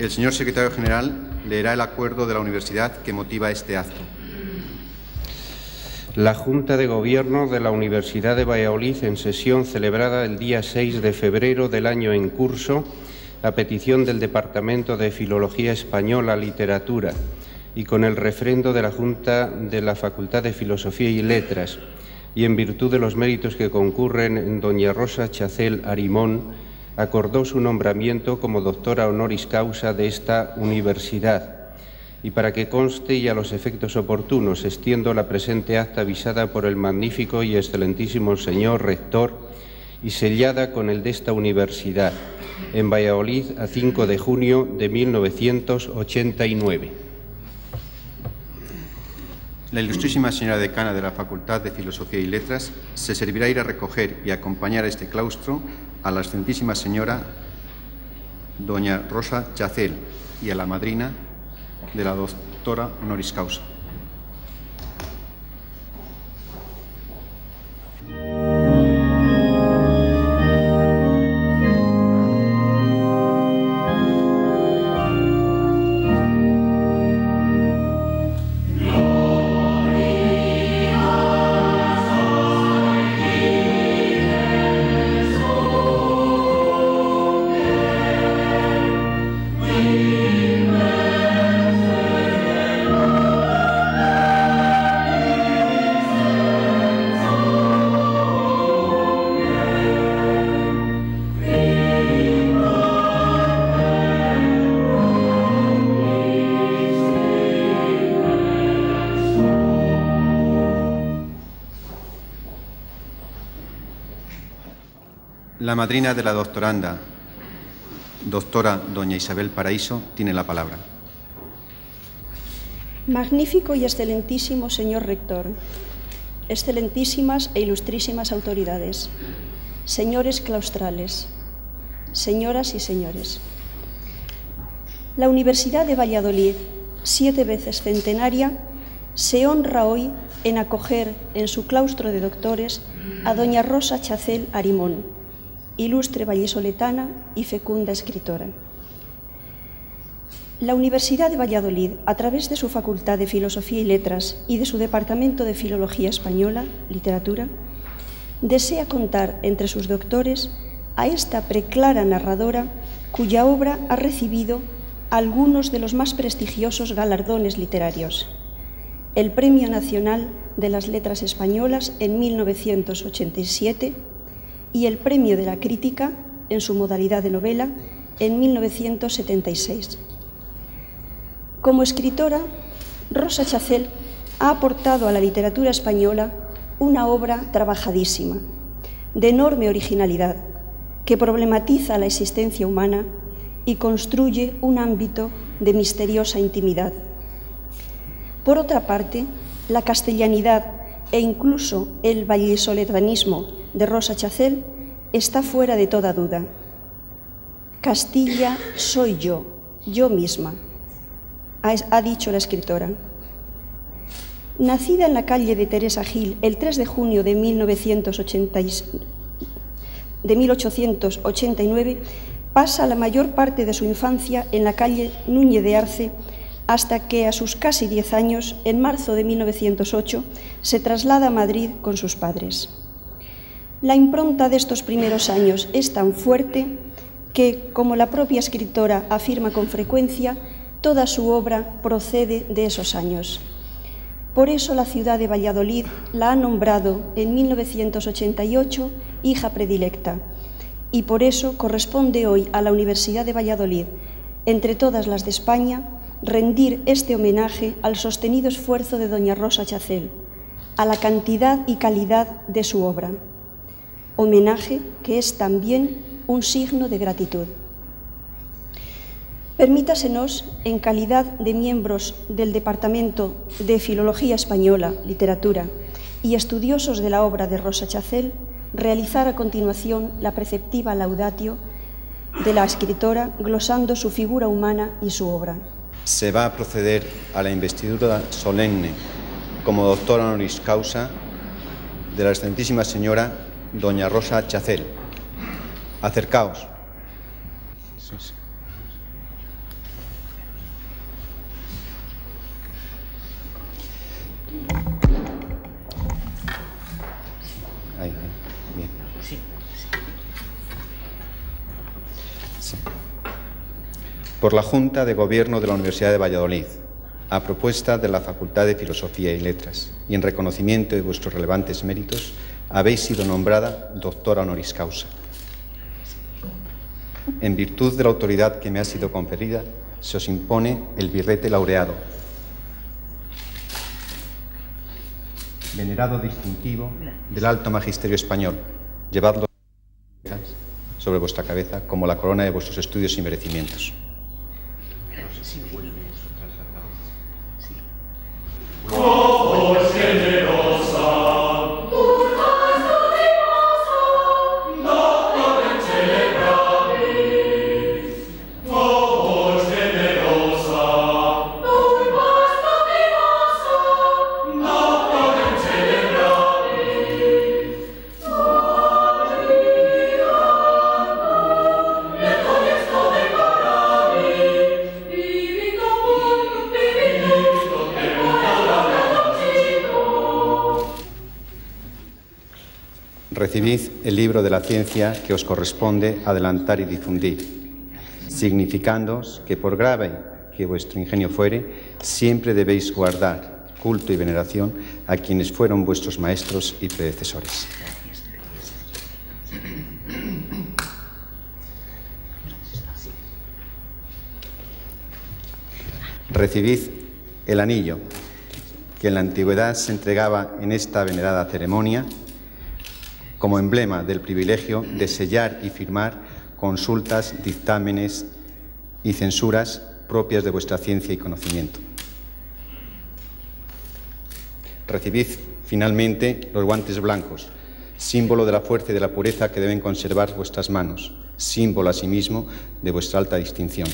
El señor secretario general leerá el acuerdo de la universidad que motiva este acto. La Junta de Gobierno de la Universidad de Valladolid, en sesión celebrada el día 6 de febrero del año en curso, a petición del Departamento de Filología Española, Literatura y con el refrendo de la Junta de la Facultad de Filosofía y Letras, y en virtud de los méritos que concurren en doña Rosa Chacel Arimón, acordó su nombramiento como doctora honoris causa de esta universidad. Y para que conste y a los efectos oportunos, extiendo la presente acta avisada por el magnífico y excelentísimo señor rector y sellada con el de esta universidad, en Valladolid a 5 de junio de 1989. La ilustrísima señora decana de la Facultad de Filosofía y Letras se servirá ir a recoger y acompañar a este claustro a la excelentísima señora doña Rosa Chacel y a la madrina de la doctora honoris causa. La madrina de la doctoranda, doctora doña Isabel Paraíso, tiene la palabra. Magnífico y excelentísimo señor rector, excelentísimas e ilustrísimas autoridades, señores claustrales, señoras y señores. La Universidad de Valladolid, siete veces centenaria, se honra hoy en acoger en su claustro de doctores a doña Rosa Chacel Arimón ilustre vallesoletana y fecunda escritora. La Universidad de Valladolid, a través de su Facultad de Filosofía y Letras y de su Departamento de Filología Española, Literatura, desea contar entre sus doctores a esta preclara narradora cuya obra ha recibido algunos de los más prestigiosos galardones literarios. El Premio Nacional de las Letras Españolas en 1987, y el Premio de la Crítica en su modalidad de novela en 1976. Como escritora, Rosa Chacel ha aportado a la literatura española una obra trabajadísima, de enorme originalidad, que problematiza la existencia humana y construye un ámbito de misteriosa intimidad. Por otra parte, la castellanidad e incluso el vallisoletanismo de Rosa Chacel está fuera de toda duda. Castilla soy yo, yo misma, ha dicho la escritora. Nacida en la calle de Teresa Gil el 3 de junio de, 1889, pasa la mayor parte de su infancia en la calle Núñez de Arce hasta que a sus casi 10 años, en marzo de 1908, se traslada a Madrid con sus padres. La impronta de estos primeros años es tan fuerte que, como la propia escritora afirma con frecuencia, toda su obra procede de esos años. Por eso la ciudad de Valladolid la ha nombrado en 1988 hija predilecta y por eso corresponde hoy a la Universidad de Valladolid, entre todas las de España, rendir este homenaje al sostenido esfuerzo de doña Rosa Chacel, a la cantidad y calidad de su obra homenaje que es también un signo de gratitud. Permítasenos, en calidad de miembros del Departamento de Filología Española, Literatura y estudiosos de la obra de Rosa Chacel, realizar a continuación la preceptiva laudatio de la escritora, glosando su figura humana y su obra. Se va a proceder a la investidura solemne como doctora honoris causa de la excelentísima señora doña Rosa Chacel. Acercaos. Sí, sí. Ahí, ahí. Bien. Sí. Sí. Por la Junta de Gobierno de la Universidad de Valladolid, a propuesta de la Facultad de Filosofía y Letras, y en reconocimiento de vuestros relevantes méritos, habéis sido nombrada doctora honoris causa. En virtud de la autoridad que me ha sido conferida, se os impone el birrete laureado. Venerado distintivo del alto magisterio español, llevadlo sobre vuestra cabeza como la corona de vuestros estudios y merecimientos. Recibid el libro de la ciencia que os corresponde adelantar y difundir, significándoos que por grave que vuestro ingenio fuere, siempre debéis guardar culto y veneración a quienes fueron vuestros maestros y predecesores. Recibid el anillo que en la antigüedad se entregaba en esta venerada ceremonia como emblema del privilegio de sellar y firmar consultas, dictámenes y censuras propias de vuestra ciencia y conocimiento. Recibid finalmente los guantes blancos, símbolo de la fuerza y de la pureza que deben conservar vuestras manos, símbolo asimismo de vuestra alta distinción.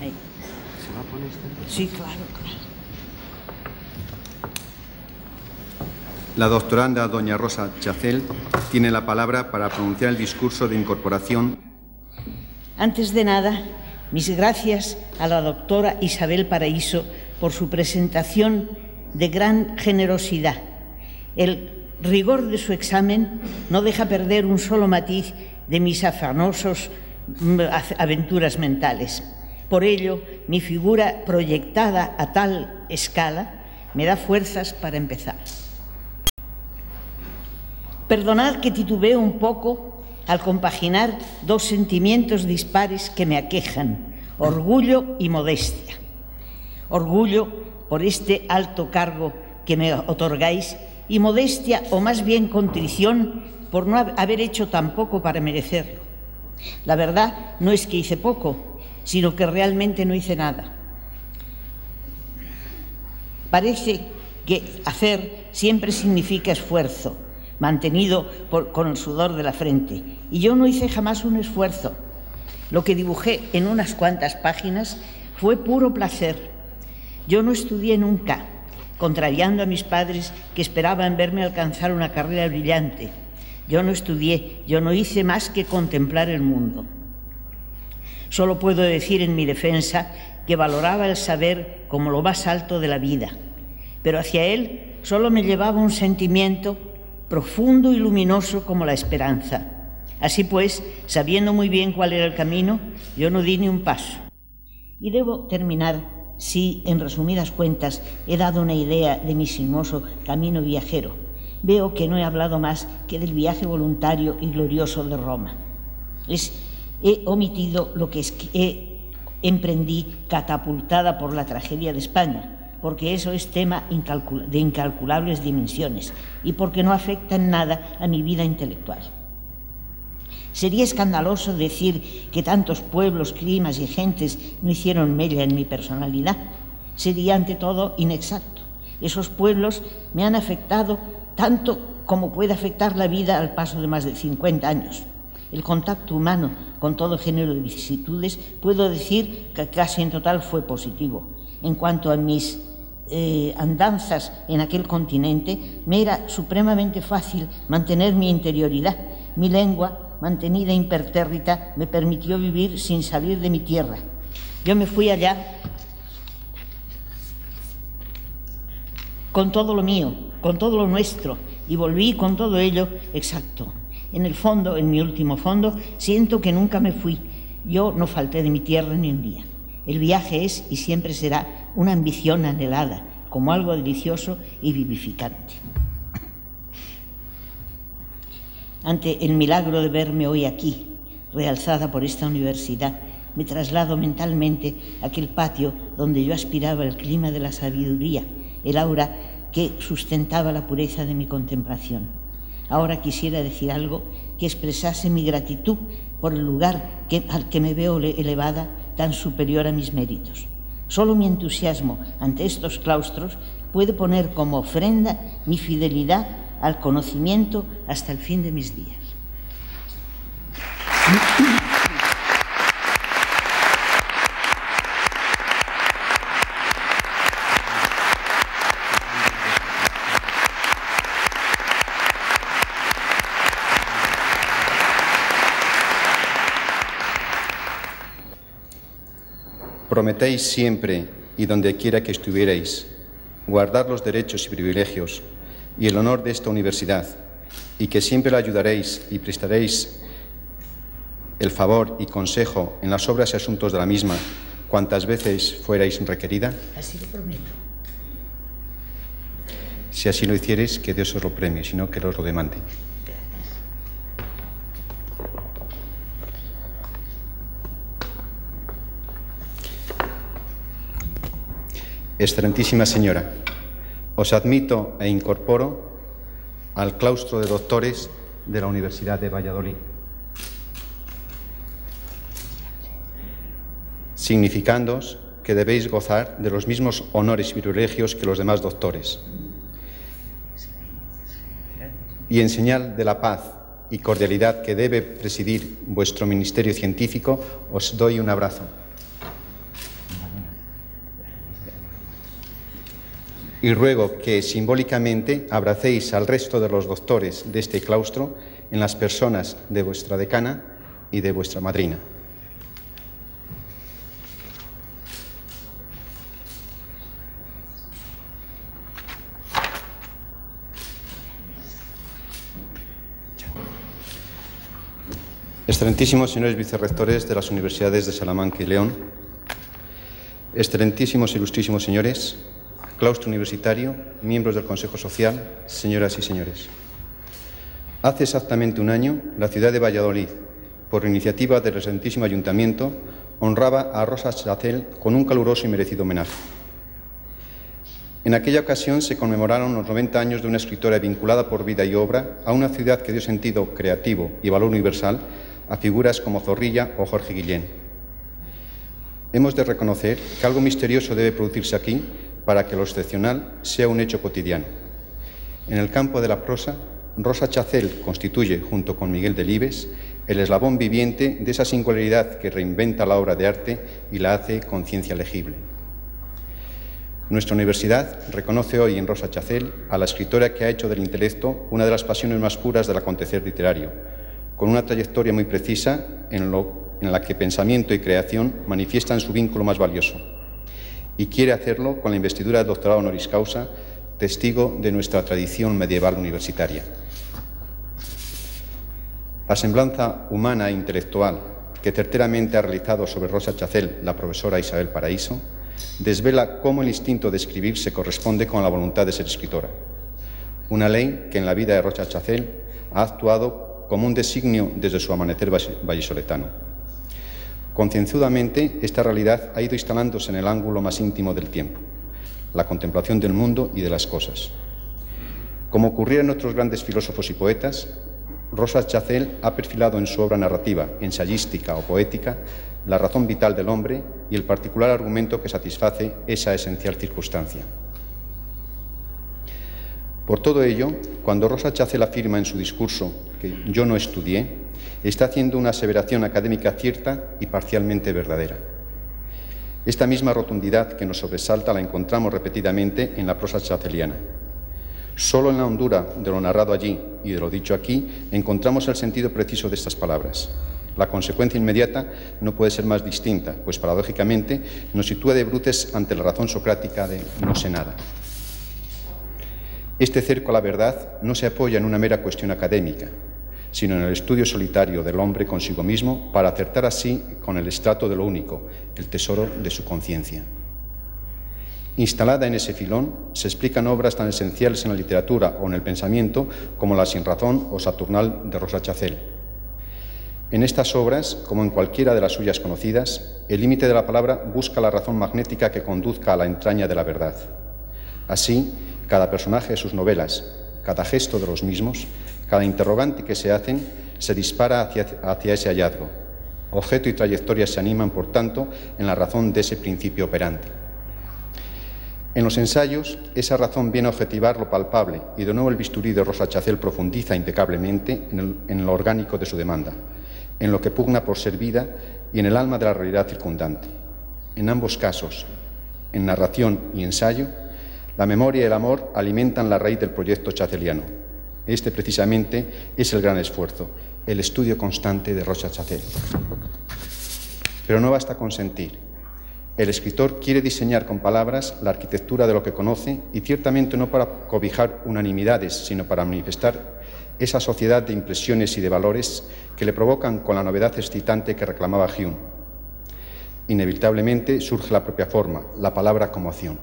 Ahí. Sí, claro, claro. La doctoranda doña Rosa Chacel tiene la palabra para pronunciar el discurso de incorporación. Antes de nada, mis gracias a la doctora Isabel Paraíso por su presentación de gran generosidad. El rigor de su examen no deja perder un solo matiz de mis afanosos mm, aventuras mentales. Por ello, mi figura proyectada a tal escala me da fuerzas para empezar. Perdonad que titubeo un poco al compaginar dos sentimientos dispares que me aquejan, orgullo y modestia. Orgullo por este alto cargo que me otorgáis y modestia o más bien contrición por no haber hecho tan poco para merecerlo. La verdad no es que hice poco, sino que realmente no hice nada. Parece que hacer siempre significa esfuerzo, mantenido con el sudor de la frente. Y yo no hice jamás un esfuerzo. Lo que dibujé en unas cuantas páginas fue puro placer. Yo no estudié nunca, contrariando a mis padres que esperaban verme alcanzar una carrera brillante. Yo no estudié, yo no hice más que contemplar el mundo. Solo puedo decir en mi defensa que valoraba el saber como lo más alto de la vida, pero hacia él solo me llevaba un sentimiento profundo y luminoso como la esperanza. Así pues, sabiendo muy bien cuál era el camino, yo no di ni un paso. Y debo terminar si, en resumidas cuentas, he dado una idea de mi sinuoso camino viajero. Veo que no he hablado más que del viaje voluntario y glorioso de Roma. he omitido lo que emprendí catapultada por la tragedia de España, porque eso es tema de incalculables dimensiones y porque no afecta en nada a mi vida intelectual. Sería escandaloso decir que tantos pueblos, climas y gentes no hicieron mella en mi personalidad. Sería ante todo inexacto. Esos pueblos me han afectado tanto como puede afectar la vida al paso de más de 50 años. El contacto humano con todo género de vicisitudes, puedo decir que casi en total fue positivo. En cuanto a mis eh, andanzas en aquel continente, me era supremamente fácil mantener mi interioridad. Mi lengua, mantenida impertérrita, me permitió vivir sin salir de mi tierra. Yo me fui allá con todo lo mío, con todo lo nuestro, y volví con todo ello exacto. En el fondo, en mi último fondo, siento que nunca me fui. Yo no falté de mi tierra ni un día. El viaje es y siempre será una ambición anhelada, como algo delicioso y vivificante. Ante el milagro de verme hoy aquí, realzada por esta universidad, me traslado mentalmente a aquel patio donde yo aspiraba el clima de la sabiduría, el aura que sustentaba la pureza de mi contemplación. Ahora quisiera decir algo que expresase mi gratitud por el lugar al que me veo elevada tan superior a mis méritos. Solo mi entusiasmo ante estos claustros puede poner como ofrenda mi fidelidad al conocimiento hasta el fin de mis días. Prometéis siempre y donde quiera que estuvierais guardar los derechos y privilegios y el honor de esta universidad y que siempre la ayudaréis y prestaréis el favor y consejo en las obras y asuntos de la misma cuantas veces fuerais requerida? Así lo prometo. Si así lo hicierais, que Dios os lo premie, sino que os lo demande. Excelentísima Señora, os admito e incorporo al claustro de doctores de la Universidad de Valladolid, significándoos que debéis gozar de los mismos honores y privilegios que los demás doctores. Y en señal de la paz y cordialidad que debe presidir vuestro ministerio científico, os doy un abrazo. Y ruego que simbólicamente abracéis al resto de los doctores de este claustro en las personas de vuestra decana y de vuestra madrina. Excelentísimos señores vicerrectores de las universidades de Salamanca y León, excelentísimos ilustrísimos señores, claustro universitario, miembros del Consejo Social, señoras y señores. Hace exactamente un año, la ciudad de Valladolid, por iniciativa del recientísimo ayuntamiento, honraba a Rosa Chacel con un caluroso y merecido homenaje. En aquella ocasión se conmemoraron los 90 años de una escritora vinculada por vida y obra a una ciudad que dio sentido creativo y valor universal a figuras como Zorrilla o Jorge Guillén. Hemos de reconocer que algo misterioso debe producirse aquí para que lo excepcional sea un hecho cotidiano. En el campo de la prosa, Rosa Chacel constituye, junto con Miguel Delibes, el eslabón viviente de esa singularidad que reinventa la obra de arte y la hace conciencia legible. Nuestra universidad reconoce hoy en Rosa Chacel a la escritora que ha hecho del intelecto una de las pasiones más puras del acontecer literario, con una trayectoria muy precisa en, en la que pensamiento y creación manifiestan su vínculo más valioso, y quiere hacerlo con la investidura de doctorado honoris causa, testigo de nuestra tradición medieval universitaria. La semblanza humana e intelectual que certeramente ha realizado sobre Rosa Chacel la profesora Isabel Paraíso, desvela cómo el instinto de escribir se corresponde con la voluntad de ser escritora. Una ley que en la vida de Rosa Chacel ha actuado como un designio desde su amanecer vallisoletano. Concienzudamente, esta realidad ha ido instalándose en el ángulo más íntimo del tiempo, la contemplación del mundo y de las cosas. Como ocurría en otros grandes filósofos y poetas, Rosa Chacel ha perfilado en su obra narrativa, ensayística o poética la razón vital del hombre y el particular argumento que satisface esa esencial circunstancia. Por todo ello, cuando Rosa Chacel afirma en su discurso que yo no estudié, está haciendo una aseveración académica cierta y parcialmente verdadera. Esta misma rotundidad que nos sobresalta la encontramos repetidamente en la prosa chaceliana. Solo en la hondura de lo narrado allí y de lo dicho aquí encontramos el sentido preciso de estas palabras. La consecuencia inmediata no puede ser más distinta, pues paradójicamente nos sitúa de bruces ante la razón socrática de no sé nada. Este cerco a la verdad no se apoya en una mera cuestión académica, sino en el estudio solitario del hombre consigo mismo para acertar así con el estrato de lo único, el tesoro de su conciencia. Instalada en ese filón, se explican obras tan esenciales en la literatura o en el pensamiento como La Sin Razón o Saturnal de Rosa Chacel. En estas obras, como en cualquiera de las suyas conocidas, el límite de la palabra busca la razón magnética que conduzca a la entraña de la verdad. Así, cada personaje de sus novelas, cada gesto de los mismos, cada interrogante que se hacen, se dispara hacia, ese hallazgo. Objeto y trayectoria se animan, por tanto, en la razón de ese principio operante. En los ensayos, esa razón viene a objetivar lo palpable y de nuevo el bisturí de Rosa Chacel profundiza impecablemente en, lo orgánico de su demanda, en lo que pugna por ser vida y en el alma de la realidad circundante. En ambos casos, en narración y ensayo, la memoria y el amor alimentan la raíz del proyecto chaceliano. Este precisamente es el gran esfuerzo, el estudio constante de Rosa Chacel. Pero no basta consentir, el escritor quiere diseñar con palabras la arquitectura de lo que conoce y ciertamente no para cobijar unanimidades, sino para manifestar esa sociedad de impresiones y de valores que le provocan con la novedad excitante que reclamaba Hume. Inevitablemente surge la propia forma, la palabra como acción.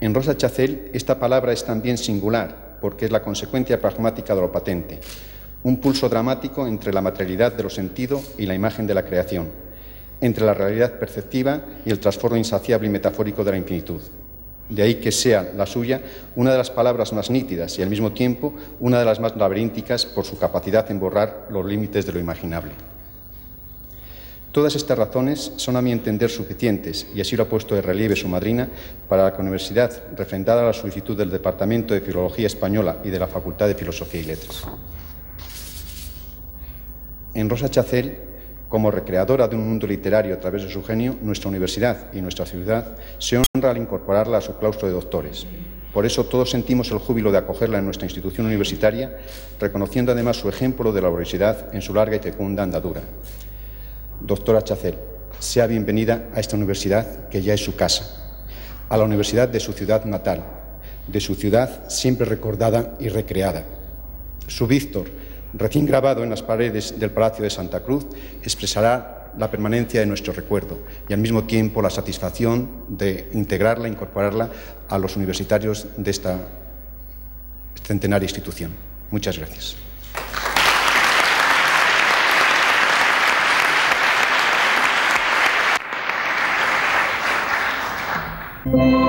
En Rosa Chacel esta palabra es también singular porque es la consecuencia pragmática de lo patente, un pulso dramático entre la materialidad de lo sentido y la imagen de la creación entre la realidad perceptiva y el trasfondo insaciable y metafórico de la infinitud. De ahí que sea la suya una de las palabras más nítidas y al mismo tiempo una de las más laberínticas por su capacidad en borrar los límites de lo imaginable. Todas estas razones son a mi entender suficientes, y así lo ha puesto de relieve su madrina, para que la Universidad, refrendada la solicitud del Departamento de Filología Española y de la Facultad de Filosofía y Letras. En Rosa Chacel como recreadora de un mundo literario a través de su genio, nuestra universidad y nuestra ciudad se honra al incorporarla a su claustro de doctores. Por eso todos sentimos el júbilo de acogerla en nuestra institución universitaria, reconociendo además su ejemplo de laboriosidad en su larga y fecunda andadura. Doctora Chacel, sea bienvenida a esta universidad que ya es su casa, a la universidad de su ciudad natal, de su ciudad siempre recordada y recreada. Su Víctor, recién grabado en las paredes del Palacio de Santa Cruz, expresará la permanencia de nuestro recuerdo y al mismo tiempo la satisfacción de integrarla, incorporarla a los universitarios de esta centenaria institución. Muchas gracias. Thank.